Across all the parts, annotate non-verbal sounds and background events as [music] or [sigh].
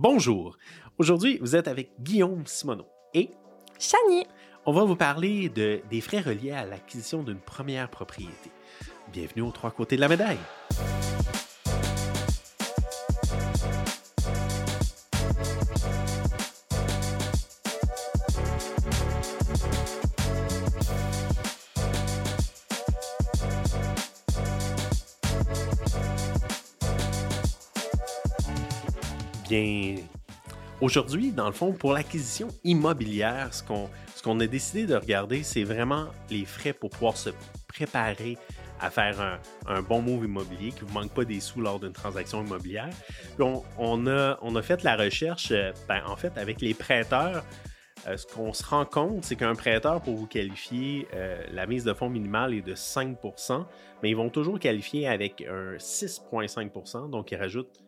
Bonjour. Aujourd'hui, vous êtes avec Guillaume Simoneau et Chani. On va vous parler de, des frais reliés à l'acquisition d'une première propriété. Bienvenue aux trois côtés de la médaille. Bien, aujourd'hui, dans le fond, pour l'acquisition immobilière, ce qu'on qu'on a décidé de regarder, c'est vraiment les frais pour pouvoir se préparer à faire un, un bon move immobilier, qui ne vous manque pas des sous lors d'une transaction immobilière. Puis on, on, a, on a fait la recherche, euh, ben, en fait, avec les prêteurs. Euh, ce qu'on se rend compte, c'est qu'un prêteur, pour vous qualifier, euh, la mise de fonds minimale est de 5 mais ils vont toujours qualifier avec un 6,5% donc ils rajoutent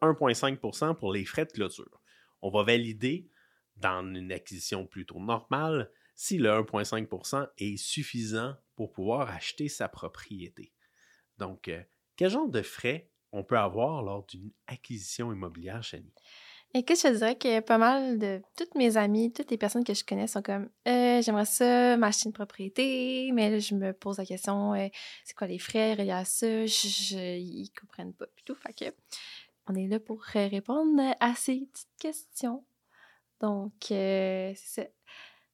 1,5% pour les frais de clôture. On va valider dans une acquisition plutôt normale si le 1,5% est suffisant pour pouvoir acheter sa propriété. Donc, euh, quel genre de frais on peut avoir lors d'une acquisition immobilière, Chani? Écoute, je te dirais que pas mal de toutes mes amies, toutes les personnes que je connais sont comme euh, j'aimerais ça m'acheter une propriété, mais je me pose la question euh, c'est quoi les frais reliés à ça? Je, Ils comprennent pas tout. Fait que on est là pour répondre à ces petites questions. Donc, euh, c'est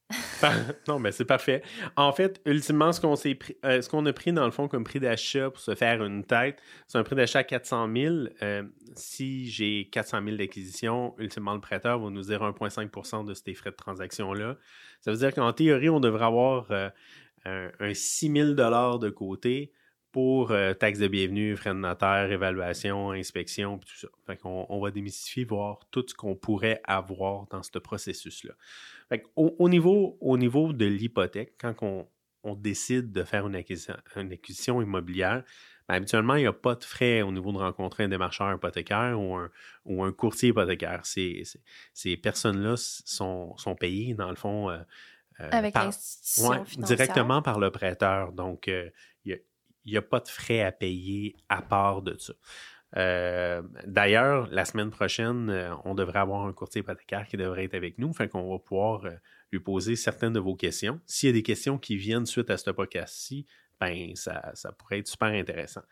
[laughs] non, mais c'est parfait. En fait, ultimement, ce qu'on, pris, euh, ce qu'on a pris dans le fond comme prix d'achat pour se faire une tête, c'est un prix d'achat à 400 000. Euh, si j'ai 400 000 d'acquisition, ultimement, le prêteur va nous dire 1,5% de ces frais de transaction-là. Ça veut dire qu'en théorie, on devrait avoir un, un 6 000 de côté pour euh, taxes de bienvenue, frais de notaire, évaluation, inspection, tout ça. Fait qu'on on va démystifier, voir tout ce qu'on pourrait avoir dans ce processus-là. Fait au, niveau, au niveau de l'hypothèque, quand on, décide de faire une acquisition, immobilière, ben, habituellement, il n'y a pas de frais au niveau de rencontrer un démarcheur hypothécaire ou un, ou un courtier hypothécaire. Ces, ces personnes-là sont, sont payées, dans le fond, euh, euh, Avec directement par le prêteur. Donc, il n'y a pas de frais à payer à part de ça. Euh, d'ailleurs, la semaine prochaine, euh, on devrait avoir un courtier hypothécaire qui devrait être avec nous, fait qu'on va pouvoir euh, lui poser certaines de vos questions. S'il y a des questions qui viennent suite à ce podcast-ci, ben ça, pourrait être super intéressant.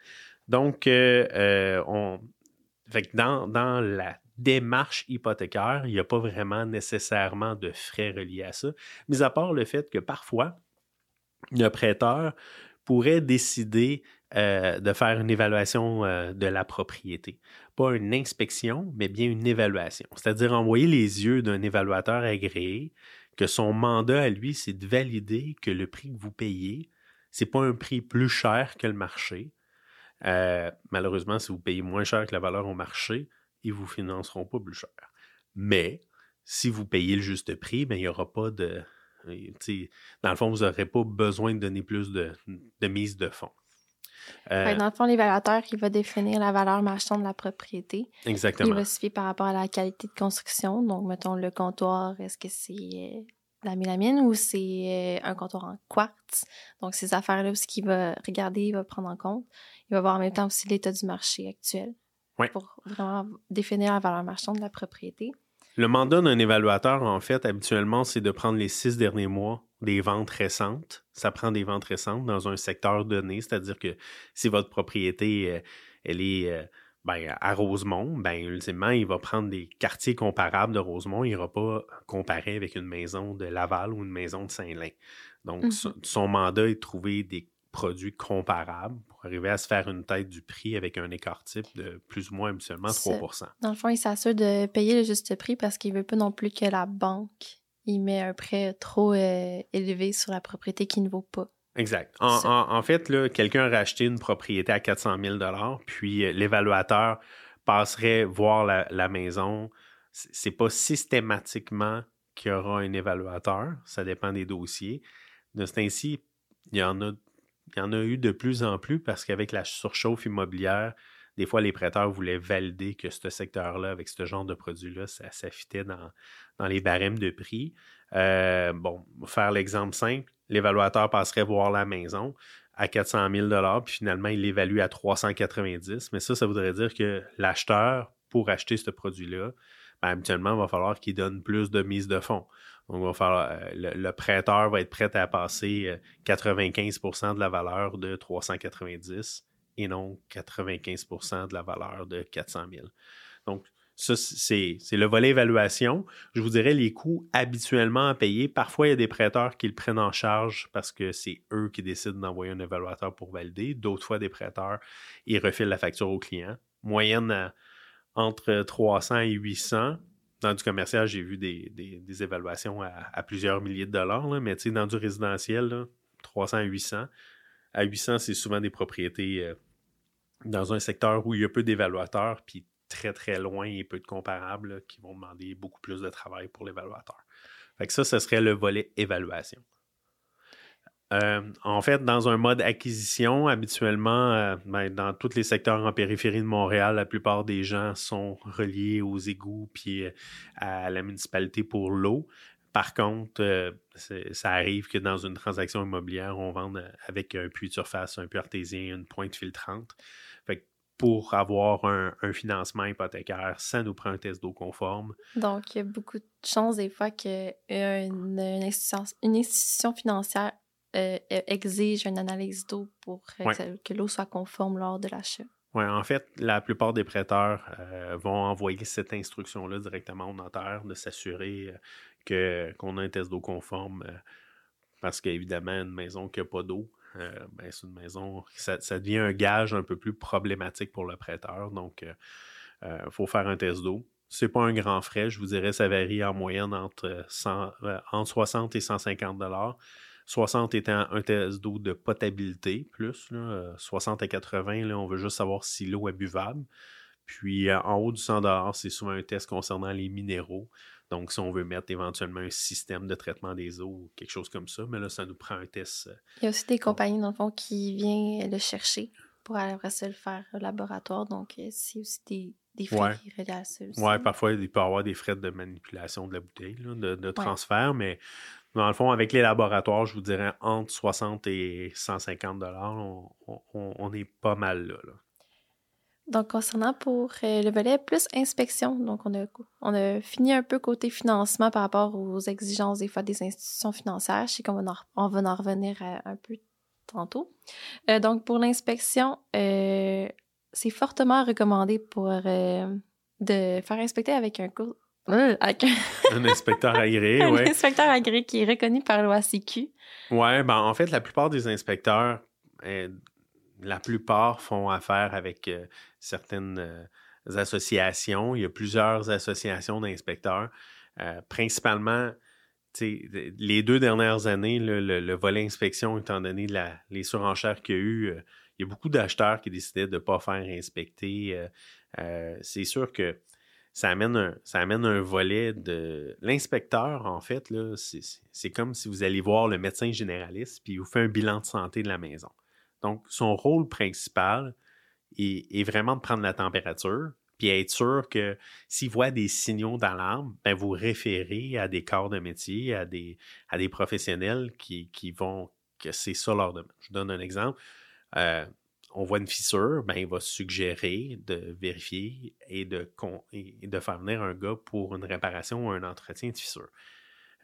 Donc, on, dans, dans la démarche hypothécaire, il n'y a pas vraiment nécessairement de frais reliés à ça, mis à part le fait que parfois, le prêteur pourrait décider euh, de faire une évaluation euh, de la propriété. Pas une inspection, mais bien une évaluation. C'est-à-dire envoyer les yeux d'un évaluateur agréé, que son mandat à lui, c'est de valider que le prix que vous payez, c'est pas un prix plus cher que le marché. Euh, malheureusement, si vous payez moins cher que la valeur au marché, ils vous financeront pas plus cher. Mais si vous payez le juste prix, ben, il n'y aura pas de, dans le fond, vous n'aurez pas besoin de donner plus de, mise de fonds. Euh, dans le fond, l'évaluateur, il va définir la valeur marchande de la propriété. Exactement. Il va se fier par rapport à la qualité de construction. Donc, mettons, le comptoir, est-ce que c'est euh, la mélamine ou c'est euh, un comptoir en quartz? Donc, ces affaires-là ce qu'il va regarder, il va prendre en compte. Il va voir en même temps aussi l'état du marché actuel. Pour vraiment définir la valeur marchande de la propriété. Le mandat d'un évaluateur, en fait, habituellement, c'est de prendre les six derniers mois des ventes récentes. Ça prend des ventes récentes dans un secteur donné, c'est-à-dire que si votre propriété, euh, elle est euh, ben, à Rosemont, ben, ultimement, il va prendre des quartiers comparables de Rosemont. Il n'ira pas comparer avec une maison de Laval ou une maison de Saint-Lin. Donc, mm-hmm. son mandat est de trouver des produits comparables pour arriver à se faire une tête du prix avec un écart type de plus ou moins habituellement 3% Dans le fond, il s'assure de payer le juste prix parce qu'il ne veut pas non plus que la banque y met un prêt trop euh, élevé sur la propriété qui ne vaut pas. Exact. En, fait, quelqu'un a racheté une propriété à 400 000 puis euh, l'évaluateur passerait voir la, la maison. C'est pas systématiquement qu'il y aura un évaluateur. Ça dépend des dossiers. De ce ainsi, il y en a il y en a eu de plus en plus parce qu'avec la surchauffe immobilière, des fois, les prêteurs voulaient valider que ce secteur-là, avec ce genre de produit-là, ça s'affitait dans, les barèmes de prix. Euh, bon, faire l'exemple simple, l'évaluateur passerait voir la maison à 400 000 puis finalement, il l'évalue à 390 Mais ça, ça voudrait dire que l'acheteur pour acheter ce produit-là, ben, habituellement, il va falloir qu'il donne plus de mise de fonds. Donc, euh, le, prêteur va être prêt à passer 95% de la valeur de 390 et non 95% de la valeur de 400 000. Donc, ça, c'est le volet évaluation. Je vous dirais les coûts habituellement à payer. Parfois, il y a des prêteurs qui le prennent en charge parce que c'est eux qui décident d'envoyer un évaluateur pour valider. D'autres fois, des prêteurs, ils refilent la facture au client. Moyenne entre 300 et 800. Dans du commercial, j'ai vu des, évaluations à, plusieurs milliers de dollars, là, mais dans du résidentiel, 300 à 800. À 800, c'est souvent des propriétés euh, dans un secteur où il y a peu d'évaluateurs, puis très très loin et peu de comparables qui vont demander beaucoup plus de travail pour l'évaluateur. Fait que ça, ce serait le volet évaluation. Euh, en fait, dans un mode acquisition, habituellement, euh, ben, dans tous les secteurs en périphérie de Montréal, la plupart des gens sont reliés aux égouts puis euh, à la municipalité pour l'eau. Par contre, ça arrive que dans une transaction immobilière, on vende avec un puits de surface, un puits artésien, une pointe filtrante pour avoir un, financement hypothécaire, ça nous prend un test d'eau conforme. Donc, il y a beaucoup de chances des fois qu'une une institution financière euh, e, exige une analyse d'eau pour que l'eau soit conforme lors de l'achat. Oui, en fait, la plupart des prêteurs euh, vont envoyer cette instruction-là directement au notaire de s'assurer euh, que, qu'on a un test d'eau conforme parce qu'évidemment, une maison qui n'a pas d'eau, euh, ben, c'est une maison, ça, devient un gage un peu plus problématique pour le prêteur. Donc, il euh, euh, faut faire un test d'eau. C'est pas un grand frais, je vous dirais, ça varie en moyenne entre, 60 et 150 dollars. 60 étant un test d'eau de potabilité, plus, 60 à 80, là, on veut juste savoir si l'eau est buvable. Puis en haut du 100 c'est souvent un test concernant les minéraux. Donc, si on veut mettre éventuellement un système de traitement des eaux ou quelque chose comme ça, mais là, ça nous prend un test. Euh, il y a aussi des compagnies, dans le fond, qui viennent le chercher pour après ça le faire au laboratoire. Donc, euh, c'est aussi des, frais qui reliés à ça Oui, parfois, il peut y avoir des frais de manipulation de la bouteille, de, transfert, mais dans le fond, avec les laboratoires, je vous dirais entre 60 et 150 dollars, on, est pas mal là. Donc, concernant pour euh, le volet plus inspection, donc on a, on a fini un peu côté financement par rapport aux exigences des fois des institutions financières. Je sais qu'on va, en, on va en revenir un peu tantôt. Euh, donc, pour l'inspection, euh, c'est fortement recommandé pour de faire inspecter avec un [laughs] Avec un... inspecteur agréé, oui. [laughs] Un inspecteur agréé qui est reconnu par l'OACQ. Oui, ben en fait, la plupart des inspecteurs la plupart font affaire avec euh, certaines euh, associations. Il y a plusieurs associations d'inspecteurs. Euh, principalement, les deux dernières années, le, volet inspection, étant donné les surenchères qu'il y a eu, il y a beaucoup d'acheteurs qui décidaient de ne pas faire inspecter. c'est sûr que ça amène un, volet de. L'inspecteur, en fait, c'est comme si vous alliez voir le médecin généraliste, puis il vous fait un bilan de santé de la maison. Donc, son rôle principal est, vraiment de prendre la température, puis être sûr que s'il voit des signaux d'alarme, ben vous référez à des corps de métier, à des, à des professionnels qui, vont, que c'est ça leur domaine. Je donne un exemple. Euh, on voit une fissure, ben, il va suggérer de vérifier et de, de faire venir un gars pour une réparation ou un entretien de fissure.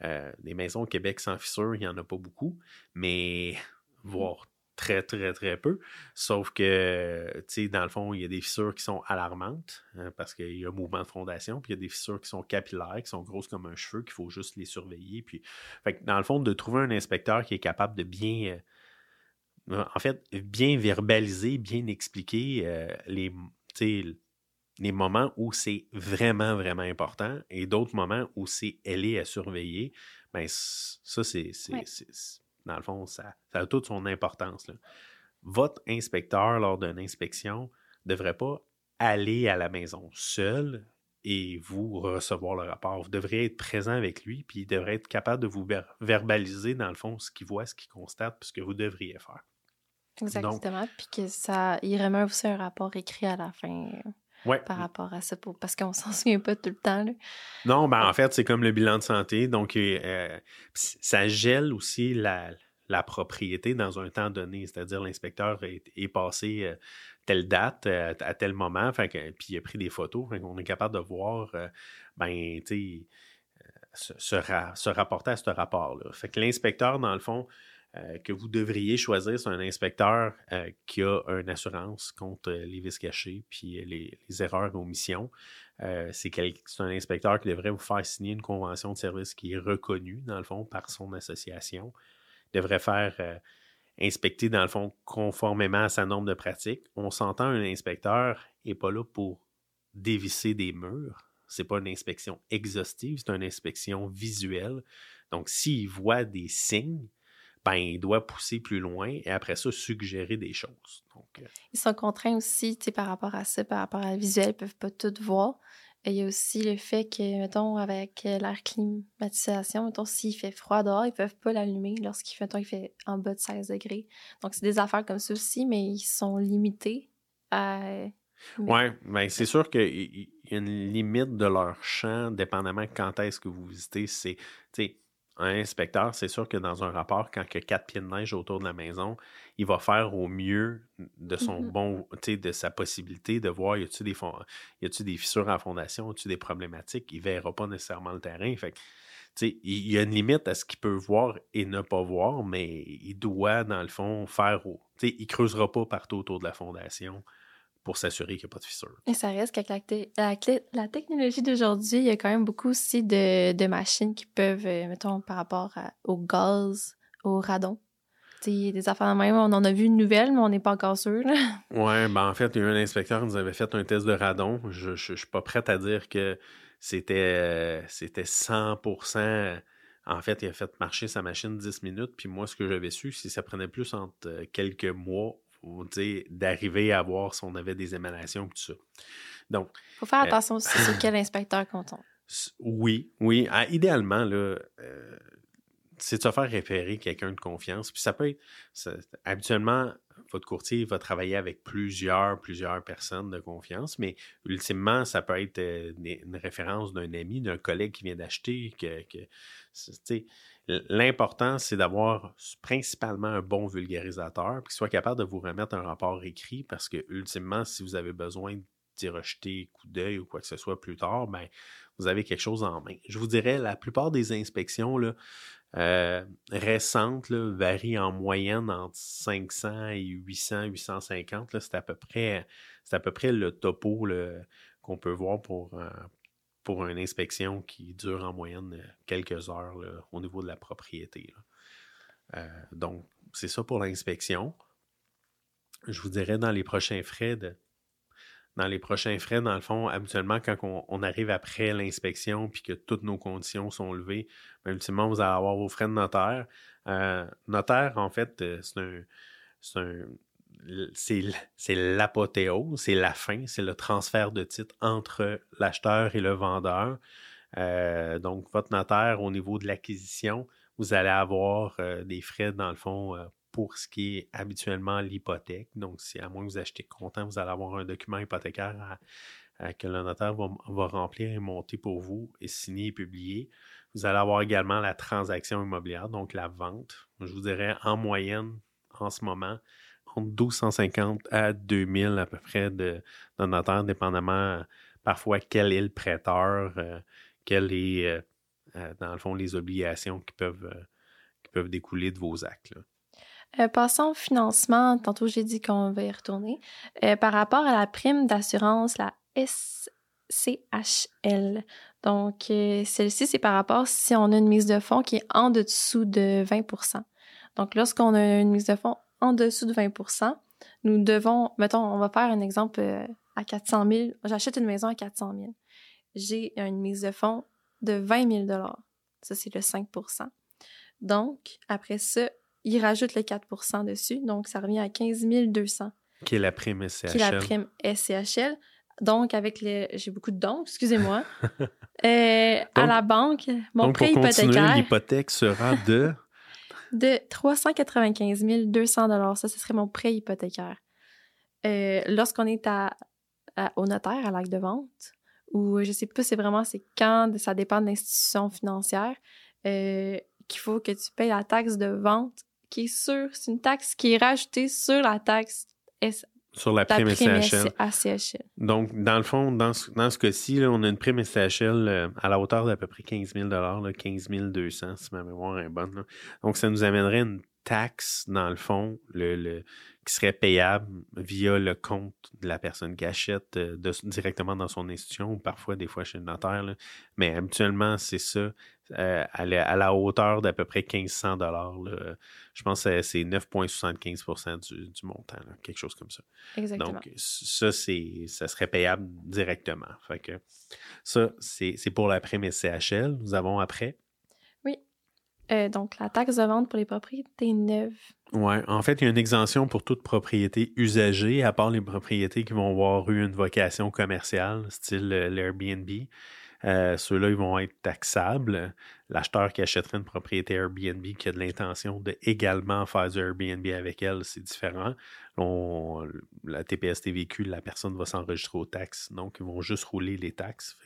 Euh, des maisons au Québec sans fissure, il n'y en a pas beaucoup, mais [laughs] voir très, très, très peu. Sauf que, tu sais, dans le fond, il y a des fissures qui sont alarmantes hein, parce qu'il y a un mouvement de fondation, puis il y a des fissures qui sont capillaires, qui sont grosses comme un cheveu, qu'il faut juste les surveiller. Puis, fait dans le fond, de trouver un inspecteur qui est capable de bien, euh, en fait, bien verbaliser, bien expliquer euh, les, les moments où c'est vraiment, vraiment important et d'autres moments où c'est elle est à surveiller, ben ça, c'est dans le fond, ça, a toute son importance. Votre inspecteur, lors d'une inspection, ne devrait pas aller à la maison seul et vous recevoir le rapport. Vous devriez être présent avec lui, puis il devrait être capable de vous verbaliser, dans le fond, ce qu'il voit, ce qu'il constate, puis ce que vous devriez faire. Exactement. puis que ça, il remet aussi un rapport écrit à la fin. par rapport à ça, parce qu'on [laughs] s'en souvient pas tout le temps. Non, ben en fait, c'est comme le bilan de santé. Donc, euh, ça gèle aussi la, la propriété dans un temps donné. C'est-à-dire l'inspecteur est, passé, telle date, à, tel moment, fait puis il a pris des photos, on est capable de voir, ben, tu sais, se, rapporter à ce rapport-là. Fait que l'inspecteur, dans le fond, que vous devriez choisir, c'est un inspecteur qui a une assurance contre les vices cachés puis les, erreurs d'omission. c'est un inspecteur qui devrait vous faire signer une convention de service qui est reconnue, dans le fond, par son association. Devrait faire inspecter, dans le fond, conformément à sa norme de pratique. On s'entend, un inspecteur n'est pas là pour dévisser des murs. C'est pas une inspection exhaustive, c'est une inspection visuelle. Donc, s'il voit des signes, ben, il doit pousser plus loin et après ça, suggérer des choses. Donc, euh, Ils sont contraints aussi par rapport à ça, par rapport à la visuel, ils ne peuvent pas tout voir. il y a aussi le fait que, mettons, avec l'air climatisation, mettons, s'il fait froid dehors, ils ne peuvent pas l'allumer lorsqu'il fait, il fait en bas de 16 degrés. Donc, c'est des affaires comme ça aussi, mais ils sont limités à. Oui, ben c'est sûr qu'il y a une limite de leur champ, dépendamment quand est-ce que vous visitez. C'est, un inspecteur, c'est sûr que dans un rapport, quand il y a quatre pieds de neige autour de la maison, il va faire au mieux de son bon, de sa possibilité de voir y a-t-il des, fissures en fondation, y a-t-il des problématiques. Il ne verra pas nécessairement le terrain. Fait il y a une limite à ce qu'il peut voir et ne pas voir, mais il doit, dans le fond, faire. Il ne creusera pas partout autour de la fondation pour s'assurer qu'il n'y a pas de fissure. Et ça reste qu'avec la, la, technologie d'aujourd'hui, il y a quand même beaucoup aussi de, machines qui peuvent, euh, mettons, par rapport au gaz, au radon. T'sais, des affaires de même, on en a vu une nouvelle, mais on n'est pas encore sûr. Oui, ben en fait, il y a eu un inspecteur qui nous avait fait un test de radon. Je ne suis pas prête à dire que c'était euh, c'était 100%. En fait, il a fait marcher sa machine 10 minutes. Puis moi, ce que j'avais su, c'est que ça prenait plus entre euh, quelques mois d'arriver à voir si on avait des émanations et tout ça. Donc. Il faut faire euh, attention aussi sur [coughs] quel inspecteur compte Oui, oui. Ah, idéalement, là, euh, c'est de se faire référer quelqu'un de confiance. Puis ça peut être. habituellement, votre courtier va travailler avec plusieurs, plusieurs personnes de confiance, mais ultimement, ça peut être euh, une référence d'un ami, d'un collègue qui vient d'acheter, que, que L'important, c'est d'avoir principalement un bon vulgarisateur, qui soit capable de vous remettre un rapport écrit, parce que ultimement, si vous avez besoin d'y rejeter coup d'œil ou quoi que ce soit plus tard, ben, vous avez quelque chose en main. Je vous dirais, la plupart des inspections là, euh, récentes varient en moyenne entre 500 et 800, 850. C'est à peu près, à peu près le topo qu'on peut voir pour, euh, pour une inspection qui dure en moyenne euh, quelques heures au niveau de la propriété. Euh, donc, c'est ça pour l'inspection. Je vous dirais dans les prochains frais dans les prochains frais, dans le fond, habituellement, quand on, arrive après l'inspection puis que toutes nos conditions sont levées, ben, ultimement, vous allez avoir vos frais de notaire. Euh, notaire, en fait, c'est un, c'est l'apothéose, c'est la fin, c'est le transfert de titre entre l'acheteur et le vendeur. Euh, donc, votre notaire, au niveau de l'acquisition, vous allez avoir euh, des frais, dans le fond, euh, pour ce qui est habituellement l'hypothèque. Donc, si à moins que vous achetez comptant, vous allez avoir un document hypothécaire que le notaire va, va, remplir et monter pour vous et signer et publier. Vous allez avoir également la transaction immobilière, donc la vente. Je vous dirais en moyenne, en ce moment, entre 1250 à 2000 à peu près de, notaire, dépendamment parfois quel est le prêteur, euh, est, euh, euh, dans le fond, les obligations qui peuvent, qui peuvent découler de vos actes. passons au financement. Tantôt, j'ai dit qu'on va y retourner. par rapport à la prime d'assurance, la SCHL. Donc, celle-ci, c'est par rapport si on a une mise de fonds qui est en dessous de 20% Donc, lorsqu'on a une mise de fonds en dessous de 20% nous devons, mettons, on va faire un exemple euh, à 400 000. J'achète une maison à 400 000. J'ai une mise de fonds de 20 000 Ça, c'est le 5% Donc, après ça, il rajoute le 4% dessus. Donc, ça revient à 15 200. Qui est la prime SCHL. Qui est la prime SCHL. Donc, avec les... J'ai beaucoup de dons, excusez-moi. [laughs] Euh, à la banque, mon prêt hypothécaire... l'hypothèque sera de de 395 200 Ça, ce serait mon prêt hypothécaire. Euh, lorsqu'on est à, au notaire, à l'acte de vente, ou je sais pas, c'est vraiment c'est quand, ça dépend de l'institution financière, euh, qu'il faut que tu payes la taxe de vente qui est sur, c'est une taxe qui est rajoutée sur la taxe Sur la La prime prime SCHL. ACHL. Donc, dans le fond, dans ce, dans ce cas-ci, là, on a une prime SCHL euh, à la hauteur d'à peu près 15 000 là, 15 200 si ma mémoire est bonne. là. Donc, ça nous amènerait une taxe, dans le fond, le, le- qui serait payable via le compte de la personne qui achète euh, de- directement dans son institution ou parfois des fois chez le notaire. là. Mais habituellement, c'est ça, euh, à, la, à la hauteur d'à peu près 1500 là. Je pense que c'est 9,75 du, du montant, là, quelque chose comme ça. Exactement. Donc, ça, c'est, ça serait payable directement. Fait que ça, c'est, c'est pour la prime SCHL. Nous avons après. Euh, donc, la taxe de vente pour les propriétés neuves. Ouais, en fait, il y a une exemption pour toute propriété usagée, à part les propriétés qui vont avoir eu une vocation commerciale, style euh, l'Airbnb. Euh, Ceux-là, ils vont être taxables. L'acheteur qui achèterait une propriété Airbnb qui a de l'intention de également faire du Airbnb avec elle, c'est différent. La TPS TVQ, la personne va s'enregistrer aux taxes, donc ils vont juste rouler les taxes.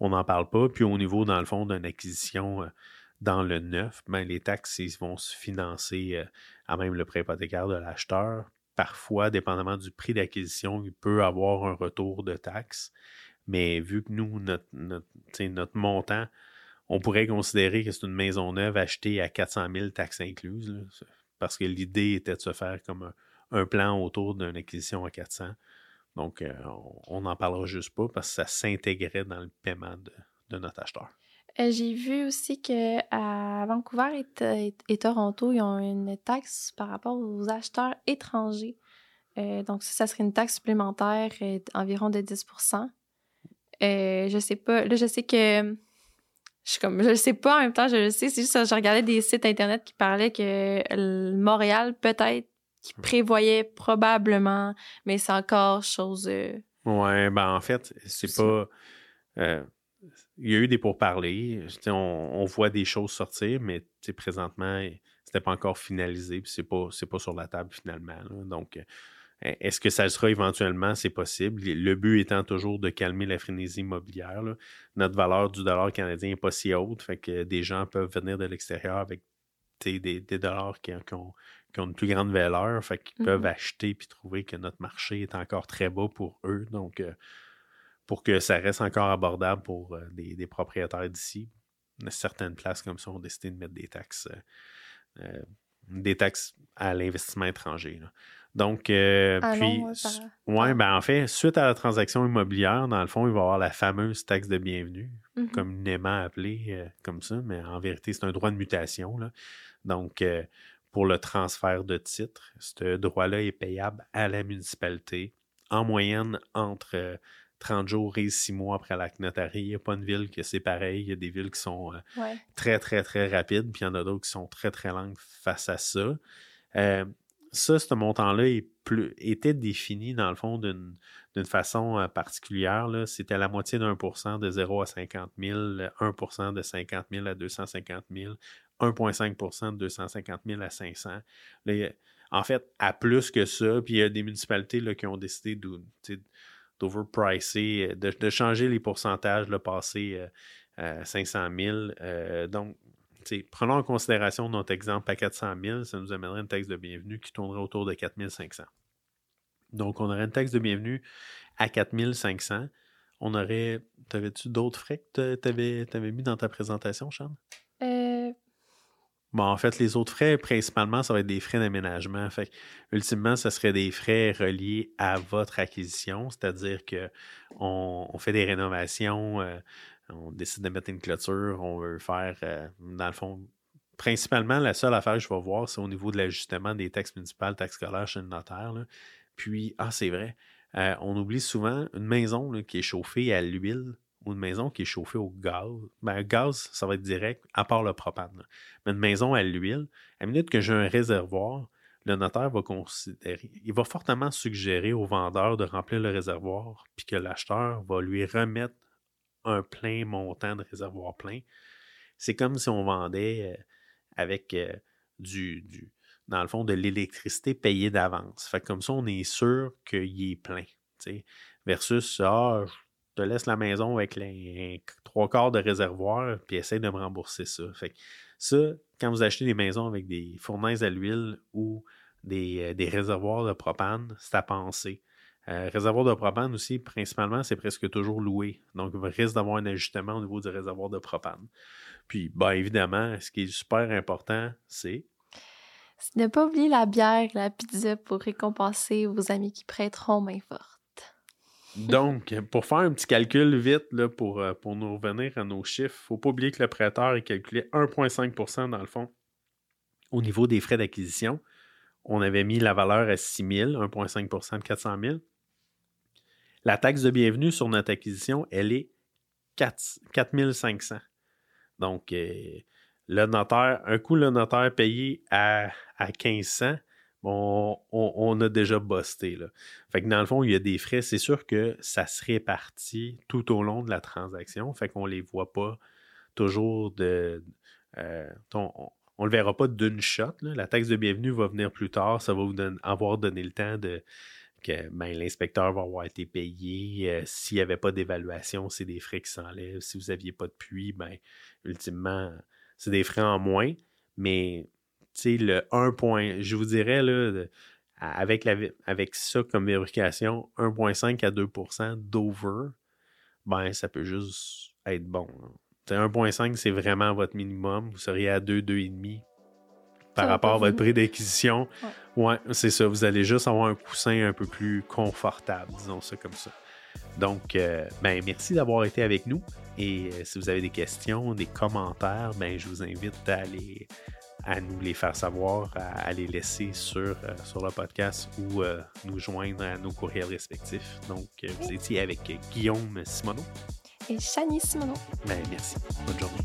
On n'en parle pas. Puis au niveau, dans le fond, d'une acquisition euh, dans le neuf, ben, les taxes ils vont se financer euh, à même le prêt hypothécaire de l'acheteur. Parfois, dépendamment du prix d'acquisition, il peut avoir un retour de taxes. Mais vu que nous, notre, notre, montant, on pourrait considérer que c'est une maison neuve achetée à 400 000 taxes incluses. parce que l'idée était de se faire comme un, plan autour d'une acquisition à 400. Donc, euh, on n'en parlera juste pas parce que ça s'intégrait dans le paiement de, notre acheteur. Euh, J'ai vu aussi que à Vancouver et, Toronto, ils ont une taxe par rapport aux acheteurs étrangers. Euh, donc, ça, ça serait une taxe supplémentaire environ de 10 euh, Je sais pas. Là, je sais que. Je suis comme. Je le sais pas en même temps, je le sais. C'est juste que je regardais des sites internet qui parlaient que Montréal, peut-être, qui prévoyait probablement, mais c'est encore chose. euh, Ouais, ben en fait, c'est pas. euh, il y a eu des pourparlers. On, on voit des choses sortir, mais présentement, c'était pas encore finalisé. Puis c'est pas, c'est pas sur la table finalement. là. Donc, est-ce que ça le sera éventuellement? C'est possible. Le but étant toujours de calmer la frénésie immobilière. là. Notre valeur du dollar canadien n'est pas si haute. Fait que des gens peuvent venir de l'extérieur avec des, des dollars qui, qui ont, qui ont une plus grande valeur. Fait qu'ils Mhm. peuvent acheter puis trouver que notre marché est encore très bas pour eux. Donc, euh, pour que ça reste encore abordable pour euh, des, des propriétaires d'ici, certaines places comme ça ont décidé de mettre des taxes, euh, euh, des taxes à l'investissement étranger. là. Donc, euh, Ah puis, non, ouais, s- par- ouais, ben en fait, suite à la transaction immobilière, dans le fond, il va y avoir la fameuse taxe de bienvenue, Mhm. communément appelée euh, comme ça, mais en vérité, c'est un droit de mutation. là. Donc, euh, pour le transfert de titre, ce droit-là est payable à la municipalité en moyenne entre euh, 30 jours et 6 mois après l'acte notarié. Il n'y a pas une ville que c'est pareil. Il y a des villes qui sont Ouais. très, très, très rapides, puis il y en a d'autres qui sont très, très lentes face à ça. Euh, ça, ce montant-là était défini, dans le fond, d'une façon euh, particulière. C'était la moitié d'un pour cent de 0 à 50 000, 1% de 50 000 à 250 000, 1,5% de 250 000 à 500. Là, en fait, à plus que ça, puis il y a des municipalités qui ont décidé de- d'overpricer, euh, de, de changer les pourcentages, le passer euh, à 500 000. Euh, donc, prenons en considération notre exemple à 400 000, ça nous amènerait une taxe de bienvenue qui tournerait autour de 4 500. Donc, on aurait une taxe de bienvenue à 4 500. On aurait. T'avais-tu d'autres frais que tu avais, mis dans ta présentation, Charles? Euh, Bon, en fait, les autres frais, principalement, ça va être des frais d'aménagement. Fait ultimement, ce serait des frais reliés à votre acquisition, c'est-à-dire que on, on fait des rénovations, euh, on décide de mettre une clôture, on veut faire, euh, dans le fond, principalement, la seule affaire que je vais voir, c'est au niveau de l'ajustement des taxes municipales, taxes scolaires chez le notaire. Puis, ah, c'est vrai, euh, on oublie souvent une maison qui est chauffée à l'huile ou une maison qui est chauffée au gaz. Ben, gaz, ça va être direct, à part le propane. Mais une maison à l'huile, à minute que j'ai un réservoir, le notaire va considérer, il va fortement suggérer au vendeur de remplir le réservoir, puis que l'acheteur va lui remettre un plein montant de réservoir plein. C'est comme si on vendait euh, avec euh, du, dans le fond, de l'électricité payée d'avance. Fait que comme ça, on est sûr qu'il est plein. tu sais. Versus, ah, je te laisse la maison avec les trois quarts de réservoir, puis essaye de me rembourser ça. Fait que ça, quand vous achetez des maisons avec des fournaises à l'huile ou des, des réservoirs de propane, c'est à penser. Euh, réservoir de propane aussi, principalement, c'est presque toujours loué. Donc, il risque d'avoir un ajustement au niveau du réservoir de propane. Puis, ben, évidemment, ce qui est super important, c'est. Ne pas oublier la bière, la pizza pour récompenser vos amis qui prêteront main forte. Donc, pour faire un petit calcul vite là, pour, euh, pour nous revenir à nos chiffres, il ne faut pas oublier que le prêteur est calculé 1,5% dans le fond au niveau des frais d'acquisition. On avait mis la valeur à 6 000, 1,5 de 400 000. La taxe de bienvenue sur notre acquisition, elle est 4, 500. Donc, euh, le notaire, un coup le notaire payé à, à 1500, bon, on, a déjà busté. Là. Fait que dans le fond, il y a des frais. C'est sûr que ça se répartit tout au long de la transaction. Fait qu'on ne les voit pas toujours de. Euh, on ne le verra pas d'une shot. La taxe de bienvenue va venir plus tard. Ça va vous avoir donné le temps de ben, l'inspecteur va avoir été payé. Euh, s'il n'y avait pas d'évaluation, c'est des frais qui s'enlèvent. Si vous n'aviez pas de puits, ben, ultimement, c'est des frais en moins. Mais le 1 point, je vous dirais, là, avec, avec ça comme vérification, 1,5 à 2% d'over, ben, ça peut juste être bon. 1,5, c'est vraiment votre minimum. Vous seriez à 2, 2,5 par rapport à votre prix d'acquisition. Ouais, c'est ça. Vous allez juste avoir un coussin un peu plus confortable, disons ça comme ça. Donc, euh, ben, merci d'avoir été avec nous. Et euh, si vous avez des questions, des commentaires, ben, je vous invite à, nous les faire savoir, à, les laisser sur, euh, sur le podcast ou nous joindre à nos courriels respectifs. Donc, vous étiez avec Guillaume Simoneau et Chani Simoneau. Ben, merci. Bonne journée.